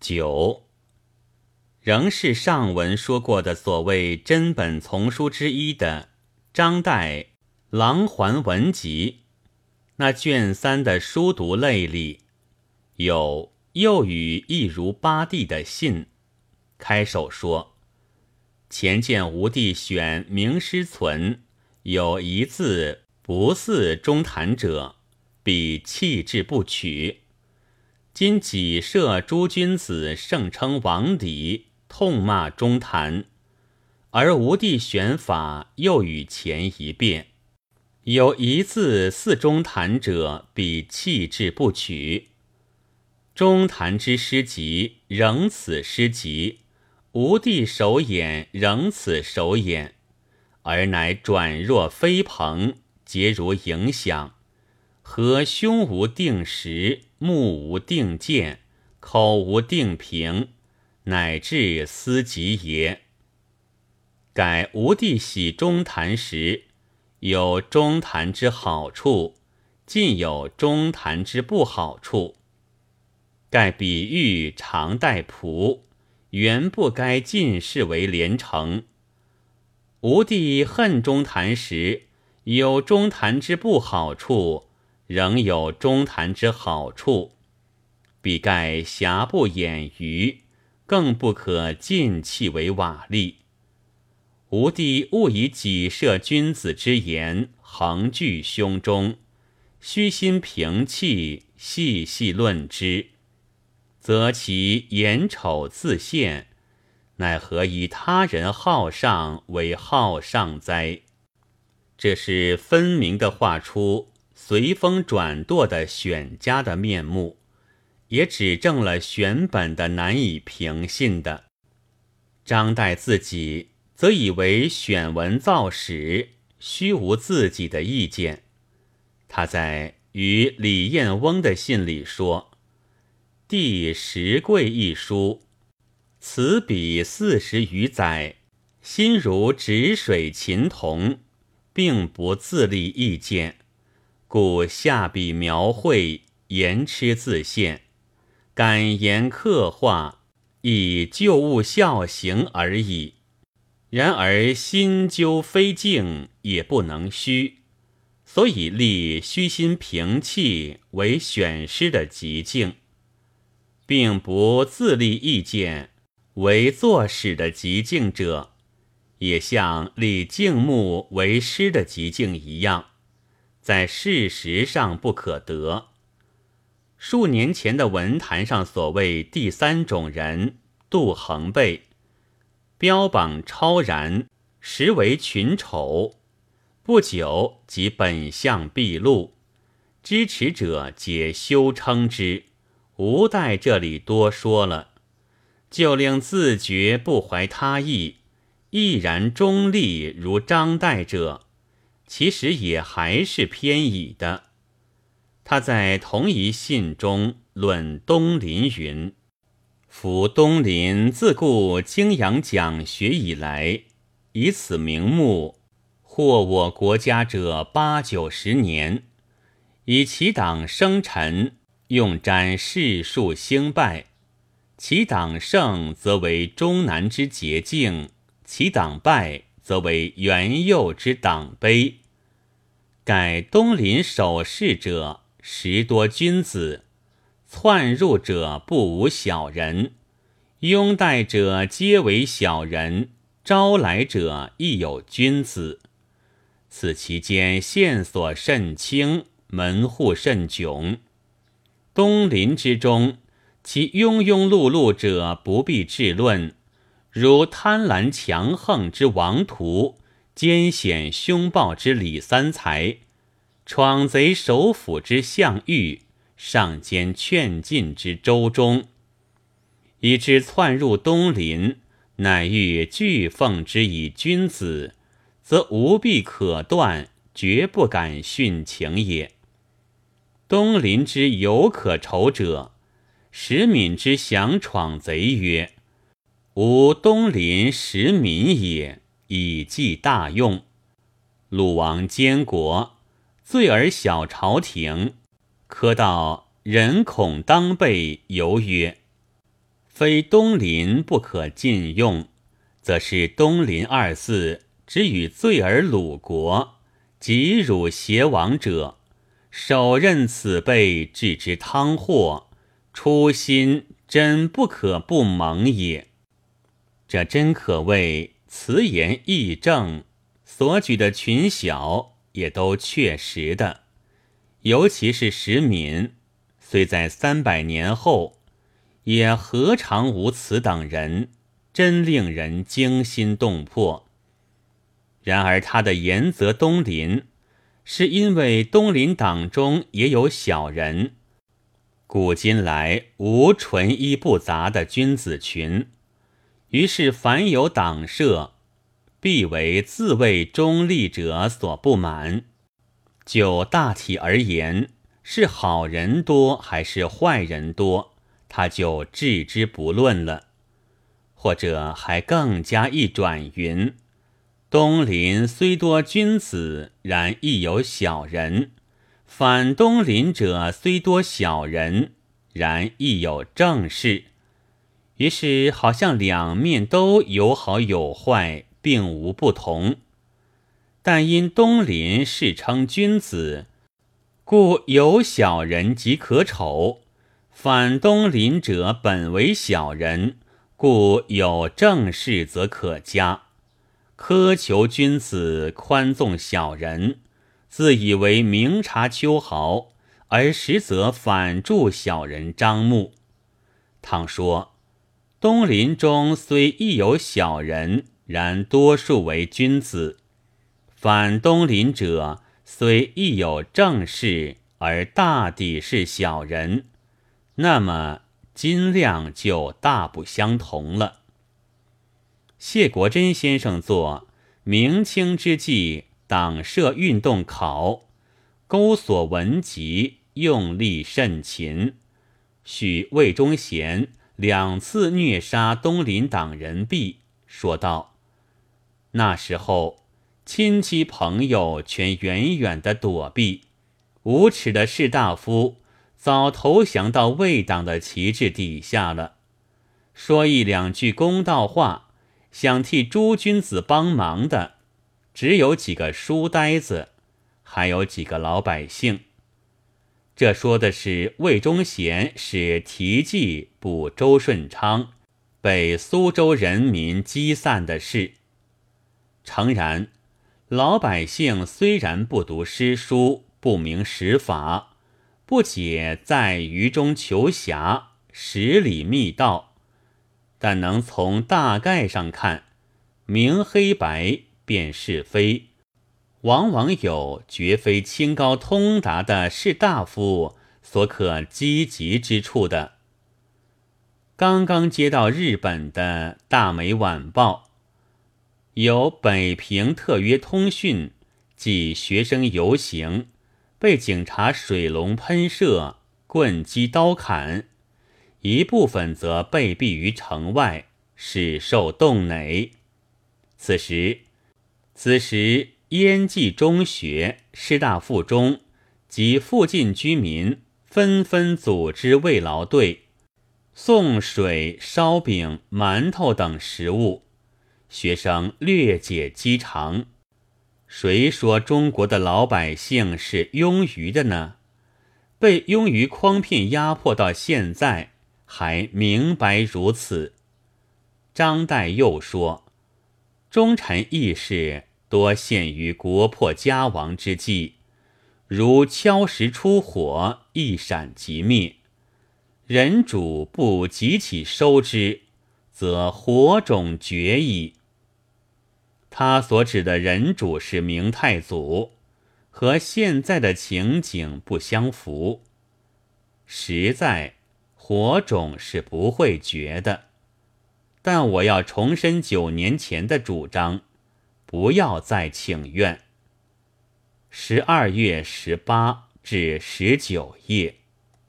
九，仍是上文说过的所谓真本丛书之一的张岱《琅环文集》，那卷三的书读类里，有又语一如八弟的信，开首说：“前见吴帝选名师存，有一字不似中谈者，必弃之不取。”今己设诸君子盛称王礼，痛骂中坛，而吴帝选法又与前一变，有一字似中坛者，必弃之不取。中坛之诗集仍此诗集，吴帝手眼仍此手眼，而乃转若飞蓬，皆如影响。何胸无定实，目无定见，口无定评，乃至思极也。改吴帝喜中谈时，有中谈之好处，尽有中谈之不好处。盖比喻常待仆，原不该尽视为连城。吴帝恨中谈时，有中谈之不好处。仍有中谈之好处，比盖瑕不掩瑜，更不可尽弃为瓦砾。吾弟勿以己设君子之言横据胸中，虚心平气，细细论之，则其眼丑自现，奈何以他人好上为好上哉？这是分明的画出。随风转舵的选家的面目，也指证了选本的难以平信的。张岱自己则以为选文造史，虚无自己的意见。他在与李彦翁的信里说：“第十贵一书，此笔四十余载，心如止水琴童，并不自立意见。”故下笔描绘，言痴自现，感言刻画，以旧物效行而已。然而心究非静，也不能虚，所以立虚心平气为选诗的极境，并不自立意见为作史的极境者，也像立静目为诗的极境一样。在事实上不可得。数年前的文坛上所谓第三种人杜衡辈，标榜超然，实为群丑。不久即本相毕露，支持者皆休称之，无待这里多说了。就令自觉不怀他意，毅然中立如张岱者。其实也还是偏倚的。他在同一信中论东林云：“夫东林自故经阳讲学以来，以此名目，获我国家者八九十年。以其党生臣，用瞻世数兴败；其党胜，则为终南之捷径；其党败，则为元佑之党碑。”盖东林守势者，十多君子；窜入者不无小人；拥戴者皆为小人；招来者亦有君子。此其间线索甚清，门户甚迥。东林之中，其庸庸碌碌者不必置论，如贪婪强横之王徒。奸险凶暴之李三才，闯贼首府之项羽，上奸劝进之周忠，以致窜入东林，乃欲拒奉之以君子，则无必可断，绝不敢殉情也。东林之有可仇者，石敏之降闯贼曰：“吾东林石敏也。”以济大用，鲁王监国，罪而小朝廷，科道人恐当被，犹曰：“非东林不可禁用，则是东林二字只与罪而鲁国，及汝邪王者，手任此辈置之汤祸，初心真不可不蒙也。这真可谓词言义正，所举的群小也都确实的，尤其是石敏，虽在三百年后。也何尝无此等人，真令人惊心动魄。然而他的言则东林，是因为东林党中也有小人，古今来无纯一不杂的君子群，于是凡有党社，必为自谓中立者所不满。就大体而言，是好人多还是坏人多？他就置之不论了，或者还更加一转云：东林虽多君子，然亦有小人；反东林者虽多小人，然亦有正事。于是好像两面都有好有坏，并无不同。但因东林世称君子，故有小人即可丑。反东邻者本为小人，故有正事则可嘉；苛求君子，宽纵小人，自以为明察秋毫，而实则反助小人张目。倘说东林中虽亦有小人，然多数为君子；反东林者虽亦有正事，而大抵是小人。那么斤量就大不相同了。谢国珍先生作明清之际党社运动考，勾索文集，用力甚勤。许魏忠贤两次虐杀东林党人毕，说道：“那时候亲戚朋友全远远的躲避，无耻的士大夫。”早投降到魏党的旗帜底下了。说一两句公道话，想替诸君子帮忙的，只有几个书呆子，还有几个老百姓。这说的是魏忠贤使提计捕周顺昌，被苏州人民击散的事。诚然，老百姓虽然不读诗书，不明史法。不解在于中求侠，十里密道，但能从大概上看，明黑白辨是非，往往有绝非清高通达的士大夫所可积极之处的。刚刚接到日本的大美晚报，有北平特约通讯即学生游行。被警察水龙喷射、棍击刀砍，一部分则被毙于城外，使受冻馁。此时，此时燕记中学师大附中及附近居民纷纷组织慰劳队，送水、烧饼、馒头等食物，学生略解饥肠。谁说中国的老百姓是庸愚的呢？被庸愚诓骗压迫到现在，还明白如此。张岱又说：“忠臣义士多陷于国破家亡之际，如敲石出火，一闪即灭。人主不急起收之，则火种绝矣。”他所指的人主是明太祖，和现在的情景不相符。实在火种是不会绝的，但我要重申九年前的主张，不要再请愿。十二月十八至十九夜。